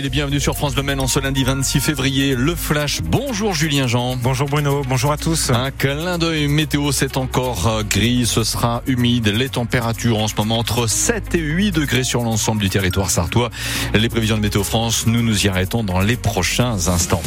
Soyez les bienvenus sur France Bleu en ce lundi 26 février. Le flash. Bonjour Julien Jean. Bonjour Bruno. Bonjour à tous. Un clin d'œil météo, c'est encore euh, gris. Ce sera humide. Les températures en ce moment entre 7 et 8 degrés sur l'ensemble du territoire sartois. Les prévisions de Météo France, nous nous y arrêtons dans les prochains instants.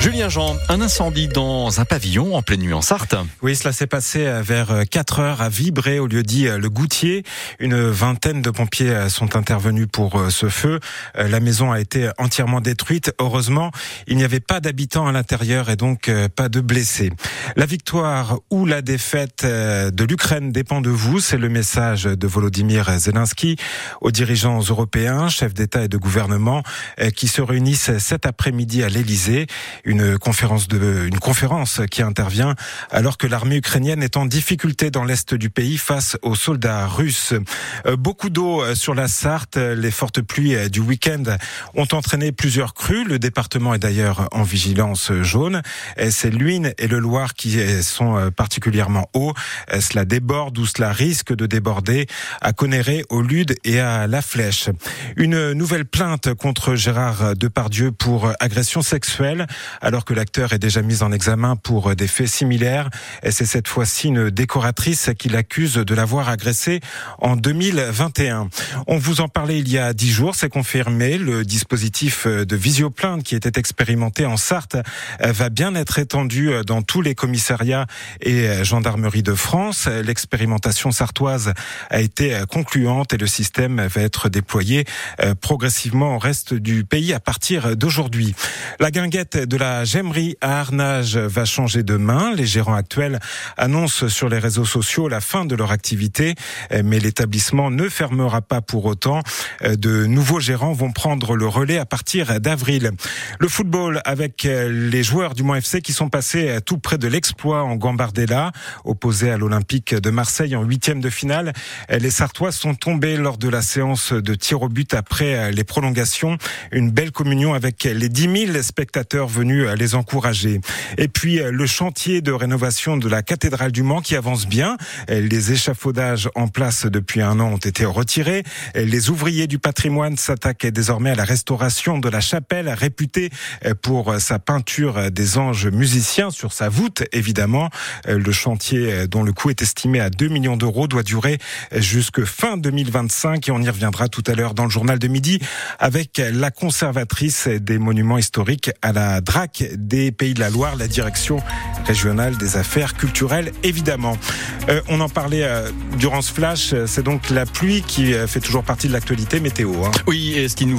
Julien Jean, un incendie dans un pavillon en pleine nuit en Sarthe. Oui, cela s'est passé euh, vers 4 heures à Vibré, au lieu dit euh, le Goutier. Une vingtaine de pompiers sont intervenus pour ce feu. La maison a été entièrement détruite. Heureusement, il n'y avait pas d'habitants à l'intérieur et donc euh, pas de blessés. La victoire ou la défaite euh, de l'Ukraine dépend de vous. C'est le message de Volodymyr Zelensky aux dirigeants européens, chefs d'État et de gouvernement, euh, qui se réunissent cet après-midi à l'Élysée. Une conférence de, une conférence qui intervient alors que l'armée ukrainienne est en difficulté dans l'est du pays face aux soldats russes. Beaucoup d'eau sur la Sarthe. Les fortes pluies du week-end ont entraîné plusieurs crues. Le département est d'ailleurs en vigilance jaune. C'est l'Uine et le Loir qui sont euh, particulièrement hauts. Cela déborde ou cela risque de déborder à Conéré, au Lude et à La Flèche. Une nouvelle plainte contre Gérard Depardieu pour agression sexuelle, alors que l'acteur est déjà mis en examen pour des faits similaires. C'est cette fois-ci une décoratrice qui l'accuse de l'avoir agressé en 2021. On vous en parlait il y a dix jours, c'est confirmé. Le dispositif de visioplainte qui était expérimenté en Sarthe va bien être étendu dans tous les commissariats et gendarmeries de France. L'expérimentation sartoise a été concluante et le système va être déployé euh, progressivement au reste du pays à partir d'aujourd'hui. La guinguette de la Gemmerie à Arnage va changer de main. Les gérants actuels annoncent sur les réseaux sociaux la fin de leur activité, mais l'établissement ne fermera pas pour autant. Euh, de nouveaux gérants vont prendre le relais à partir d'avril. Le football avec euh, les joueurs du Mont FC qui sont passés euh, tout près de l'exploit en Gambardella, opposé à l'Olympique de Marseille en huitième de finale. Euh, les Sartois sont tombés lors de la séance de tir au but après les prolongations. Une belle communion avec les 10 000 spectateurs venus les encourager. Et puis le chantier de rénovation de la cathédrale du Mans qui avance bien. Les échafaudages en place depuis un an ont été retirés. Les ouvriers du patrimoine s'attaquent désormais à la restauration de la chapelle réputée euh, pour sa peinture des anges musiciens sur sa voûte, évidemment. Euh, le chantier euh, dont le coût est estimé à 2 millions d'euros doit durer jusque fin 2025 et on y reviendra tout à l'heure dans le journal de midi avec la conservatrice des monuments historiques à la DRAC des Pays de la Loire, la direction régionale des affaires culturelles, évidemment. on en parlait durant ce flash, c'est donc la pluie qui fait toujours partie de l'actualité météo. Hein. Oui, et ce qui nous